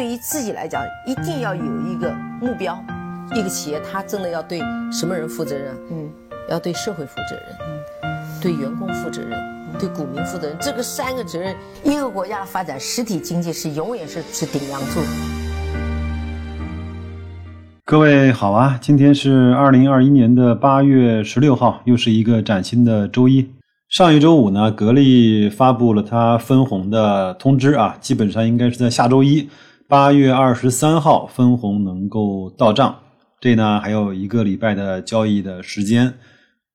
对于自己来讲，一定要有一个目标。一个企业，它真的要对什么人负责任？嗯，要对社会负责任，嗯，对员工负责任，对股民负责任。这个三个责任，一个国家的发展，实体经济是永远是是顶梁柱。各位好啊，今天是二零二一年的八月十六号，又是一个崭新的周一。上一周五呢，格力发布了它分红的通知啊，基本上应该是在下周一，八月二十三号分红能够到账。这呢还有一个礼拜的交易的时间，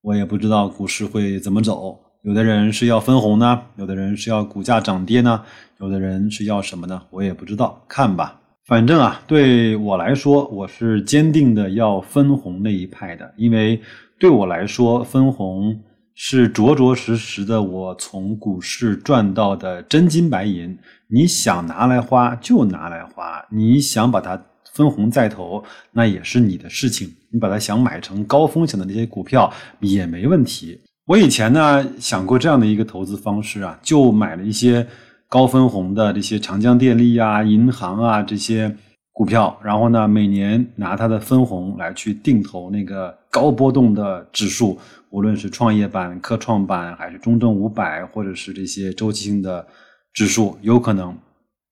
我也不知道股市会怎么走。有的人是要分红呢，有的人是要股价涨跌呢，有的人是要什么呢？我也不知道，看吧。反正啊，对我来说，我是坚定的要分红那一派的，因为对我来说，分红是着着实实的我从股市赚到的真金白银。你想拿来花就拿来花，你想把它。分红再投，那也是你的事情。你把它想买成高风险的那些股票也没问题。我以前呢想过这样的一个投资方式啊，就买了一些高分红的这些长江电力啊、银行啊这些股票，然后呢每年拿它的分红来去定投那个高波动的指数，无论是创业板、科创板，还是中证五百，或者是这些周期性的指数，有可能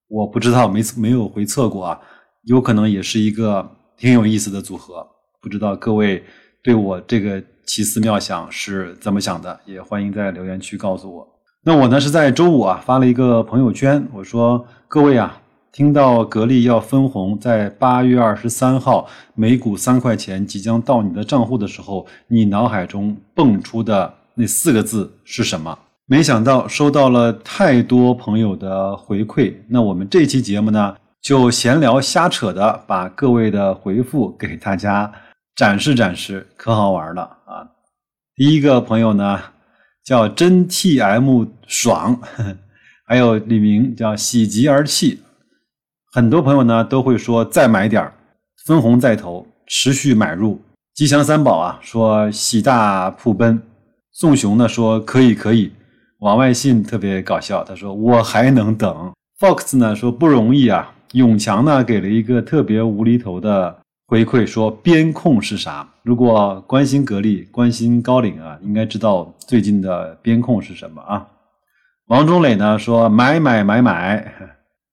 我不知道没没有回测过啊。有可能也是一个挺有意思的组合，不知道各位对我这个奇思妙想是怎么想的？也欢迎在留言区告诉我。那我呢是在周五啊发了一个朋友圈，我说各位啊，听到格力要分红，在八月二十三号每股三块钱即将到你的账户的时候，你脑海中蹦出的那四个字是什么？没想到收到了太多朋友的回馈。那我们这期节目呢？就闲聊瞎扯的，把各位的回复给大家展示展示，可好玩了啊！第一个朋友呢叫真 T M 爽，还有李明叫喜极而泣，很多朋友呢都会说再买点分红再投，持续买入。吉祥三宝啊说喜大普奔，宋雄呢说可以可以，往外信特别搞笑，他说我还能等。Fox 呢说不容易啊。永强呢给了一个特别无厘头的回馈，说边控是啥？如果关心格力、关心高瓴啊，应该知道最近的边控是什么啊？王中磊呢说买买买买。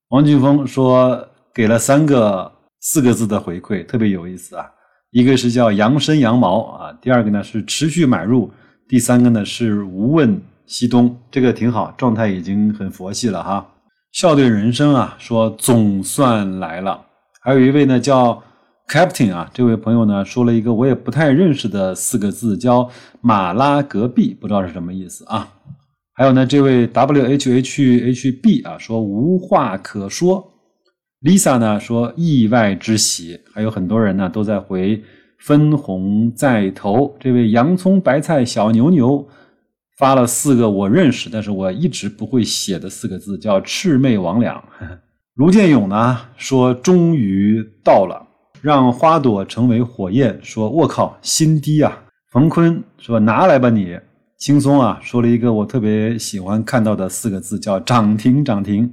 王俊峰说给了三个四个字的回馈，特别有意思啊。一个是叫扬身羊毛啊，第二个呢是持续买入，第三个呢是无问西东，这个挺好，状态已经很佛系了哈。笑对人生啊，说总算来了。还有一位呢叫 Captain 啊，这位朋友呢说了一个我也不太认识的四个字，叫马拉隔壁，不知道是什么意思啊。还有呢，这位 WHHHB 啊说无话可说。Lisa 呢说意外之喜，还有很多人呢都在回分红再投。这位洋葱白菜小牛牛。发了四个我认识，但是我一直不会写的四个字，叫魑魅魍魉。卢建勇呢说终于到了，让花朵成为火焰。说我靠，心低啊！冯坤说拿来吧你，轻松啊！说了一个我特别喜欢看到的四个字，叫涨停涨停。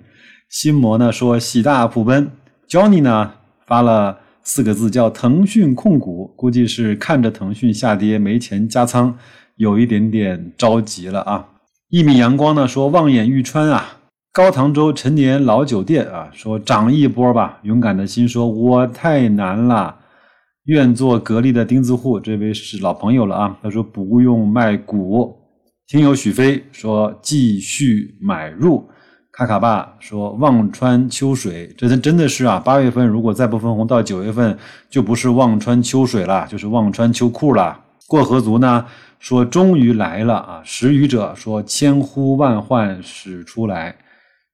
心魔呢说喜大普奔。Johnny 呢发了四个字，叫腾讯控股，估计是看着腾讯下跌没钱加仓。有一点点着急了啊！一米阳光呢说望眼欲穿啊！高唐州陈年老酒店啊说涨一波吧！勇敢的心说我太难了，愿做格力的钉子户。这位是老朋友了啊，他说不用卖股。听友许飞说继续买入。卡卡爸说望穿秋水，这真真的是啊！八月份如果再不分红，到九月份就不是望穿秋水了，就是望穿秋裤了。过河卒呢？说终于来了啊！识语者说千呼万唤始出来，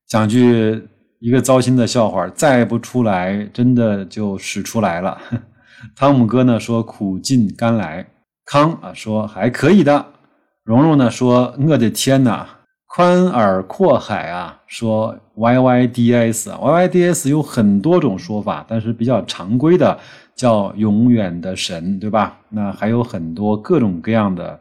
讲句一个糟心的笑话，再不出来真的就使出来了。汤姆哥呢说苦尽甘来，康啊说还可以的，蓉蓉呢说我的天哪，宽耳阔海啊！说 Y Y D S Y Y D S 有很多种说法，但是比较常规的。叫永远的神，对吧？那还有很多各种各样的，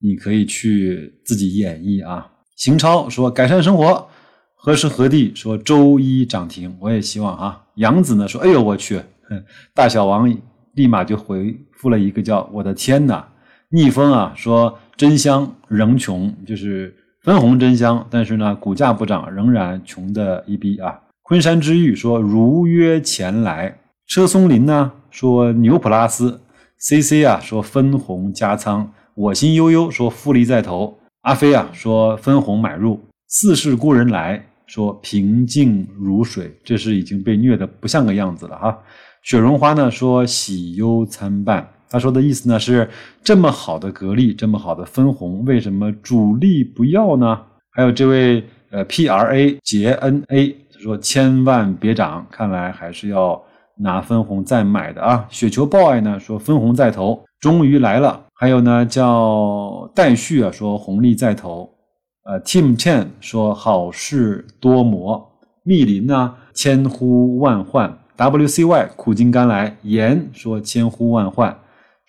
你可以去自己演绎啊。邢超说改善生活，何时何地说周一涨停，我也希望哈。杨子呢说，哎呦我去，大小王立马就回复了一个叫我的天呐。逆风啊说真香仍穷，就是分红真香，但是呢股价不涨，仍然穷的一逼啊。昆山之玉说如约前来，车松林呢说牛普拉斯，CC 啊说分红加仓，我心悠悠说复利在投，阿飞啊说分红买入，似是故人来。说平静如水，这是已经被虐的不像个样子了哈。雪绒花呢说喜忧参半，他说的意思呢是这么好的格力，这么好的分红，为什么主力不要呢？还有这位呃 P R A 杰 N A 说千万别涨，看来还是要拿分红再买的啊。雪球 boy 呢说分红再投，终于来了。还有呢叫戴旭啊说红利再投。呃，Team Chen 说好事多磨，密林呢千呼万唤，WCY 苦尽甘来，盐说千呼万唤，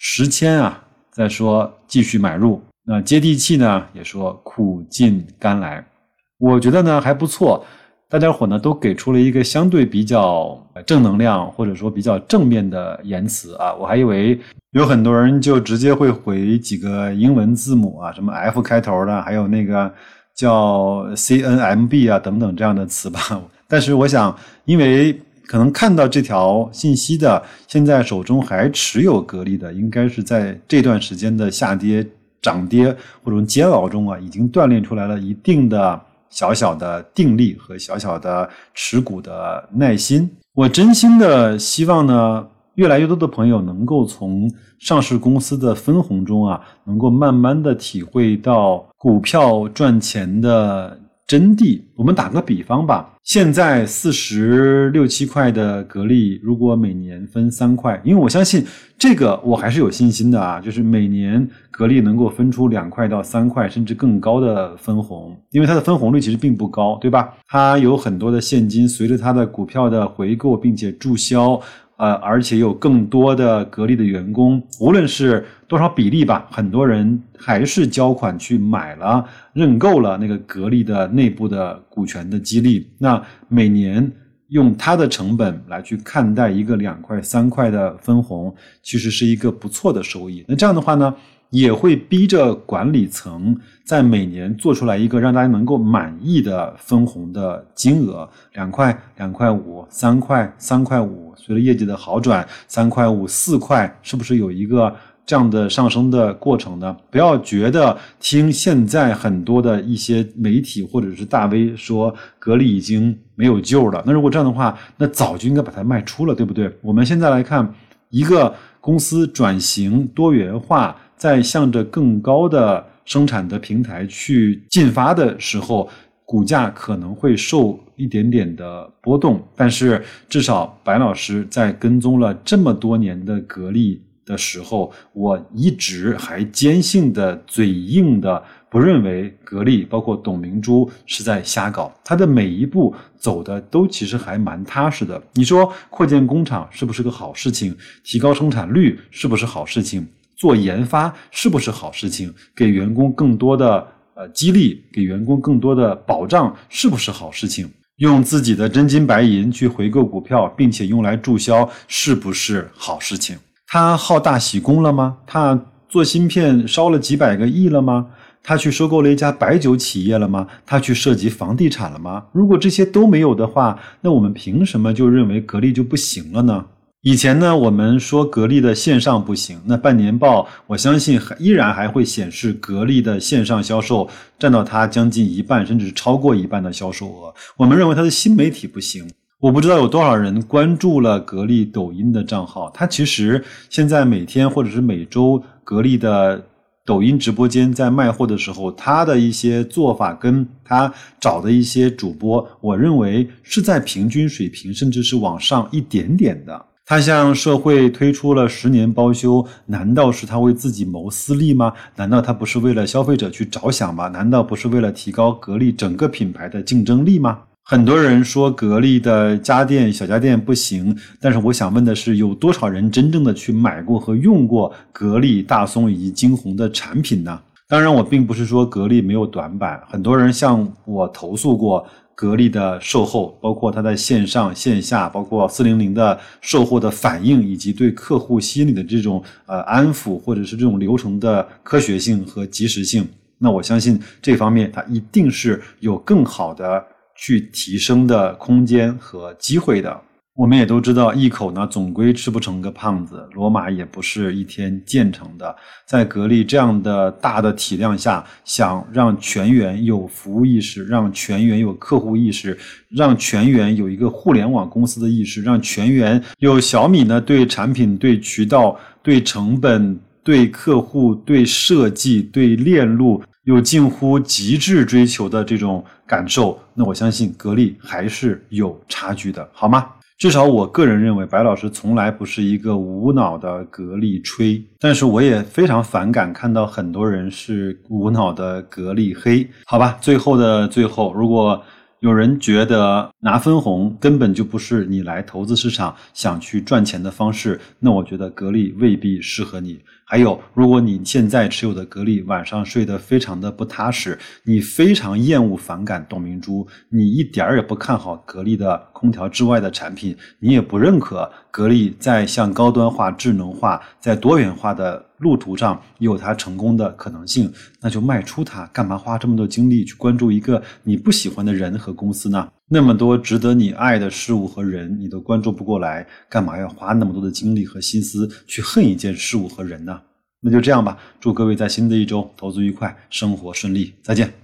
时迁啊再说继续买入，那接地气呢也说苦尽甘来，我觉得呢还不错，大家伙呢都给出了一个相对比较正能量或者说比较正面的言辞啊，我还以为。有很多人就直接会回几个英文字母啊，什么 F 开头的，还有那个叫 CNMB 啊等等这样的词吧。但是我想，因为可能看到这条信息的，现在手中还持有格力的，应该是在这段时间的下跌、涨跌或者煎熬中啊，已经锻炼出来了一定的小小的定力和小小的持股的耐心。我真心的希望呢。越来越多的朋友能够从上市公司的分红中啊，能够慢慢的体会到股票赚钱的真谛。我们打个比方吧，现在四十六七块的格力，如果每年分三块，因为我相信这个我还是有信心的啊，就是每年格力能够分出两块到三块，甚至更高的分红，因为它的分红率其实并不高，对吧？它有很多的现金，随着它的股票的回购并且注销。呃，而且有更多的格力的员工，无论是多少比例吧，很多人还是交款去买了、认购了那个格力的内部的股权的激励。那每年用它的成本来去看待一个两块、三块的分红，其实是一个不错的收益。那这样的话呢？也会逼着管理层在每年做出来一个让大家能够满意的分红的金额，两块、两块五、三块、三块五，随着业绩的好转，三块五、四块，是不是有一个这样的上升的过程呢？不要觉得听现在很多的一些媒体或者是大 V 说格力已经没有救了，那如果这样的话，那早就应该把它卖出了，对不对？我们现在来看一个公司转型多元化。在向着更高的生产的平台去进发的时候，股价可能会受一点点的波动，但是至少白老师在跟踪了这么多年的格力的时候，我一直还坚信的、嘴硬的不认为格力包括董明珠是在瞎搞，他的每一步走的都其实还蛮踏实的。你说扩建工厂是不是个好事情？提高生产率是不是好事情？做研发是不是好事情？给员工更多的呃激励，给员工更多的保障是不是好事情？用自己的真金白银去回购股票，并且用来注销，是不是好事情？他好大喜功了吗？他做芯片烧了几百个亿了吗？他去收购了一家白酒企业了吗？他去涉及房地产了吗？如果这些都没有的话，那我们凭什么就认为格力就不行了呢？以前呢，我们说格力的线上不行，那半年报我相信还依然还会显示格力的线上销售占到它将近一半，甚至超过一半的销售额。我们认为它的新媒体不行，我不知道有多少人关注了格力抖音的账号。它其实现在每天或者是每周格力的抖音直播间在卖货的时候，他的一些做法跟他找的一些主播，我认为是在平均水平，甚至是往上一点点的。他向社会推出了十年包修，难道是他为自己谋私利吗？难道他不是为了消费者去着想吗？难道不是为了提高格力整个品牌的竞争力吗？很多人说格力的家电小家电不行，但是我想问的是，有多少人真正的去买过和用过格力、大松以及惊鸿的产品呢？当然，我并不是说格力没有短板，很多人向我投诉过。格力的售后，包括它在线上线下，包括四零零的售后的反应，以及对客户心理的这种呃安抚，或者是这种流程的科学性和及时性，那我相信这方面它一定是有更好的去提升的空间和机会的。我们也都知道，一口呢总归吃不成个胖子，罗马也不是一天建成的。在格力这样的大的体量下，想让全员有服务意识，让全员有客户意识，让全员有一个互联网公司的意识，让全员有小米呢对产品、对渠道、对成本、对客户、对设计、对链路有近乎极致追求的这种感受，那我相信格力还是有差距的，好吗？至少我个人认为，白老师从来不是一个无脑的格力吹，但是我也非常反感看到很多人是无脑的格力黑，好吧？最后的最后，如果有人觉得拿分红根本就不是你来投资市场想去赚钱的方式，那我觉得格力未必适合你。还有，如果你现在持有的格力晚上睡得非常的不踏实，你非常厌恶反感董明珠，你一点儿也不看好格力的空调之外的产品，你也不认可格力在向高端化、智能化、在多元化的路途上有它成功的可能性，那就卖出它，干嘛花这么多精力去关注一个你不喜欢的人和公司呢？那么多值得你爱的事物和人，你都关注不过来，干嘛要花那么多的精力和心思去恨一件事物和人呢？那就这样吧，祝各位在新的一周投资愉快，生活顺利，再见。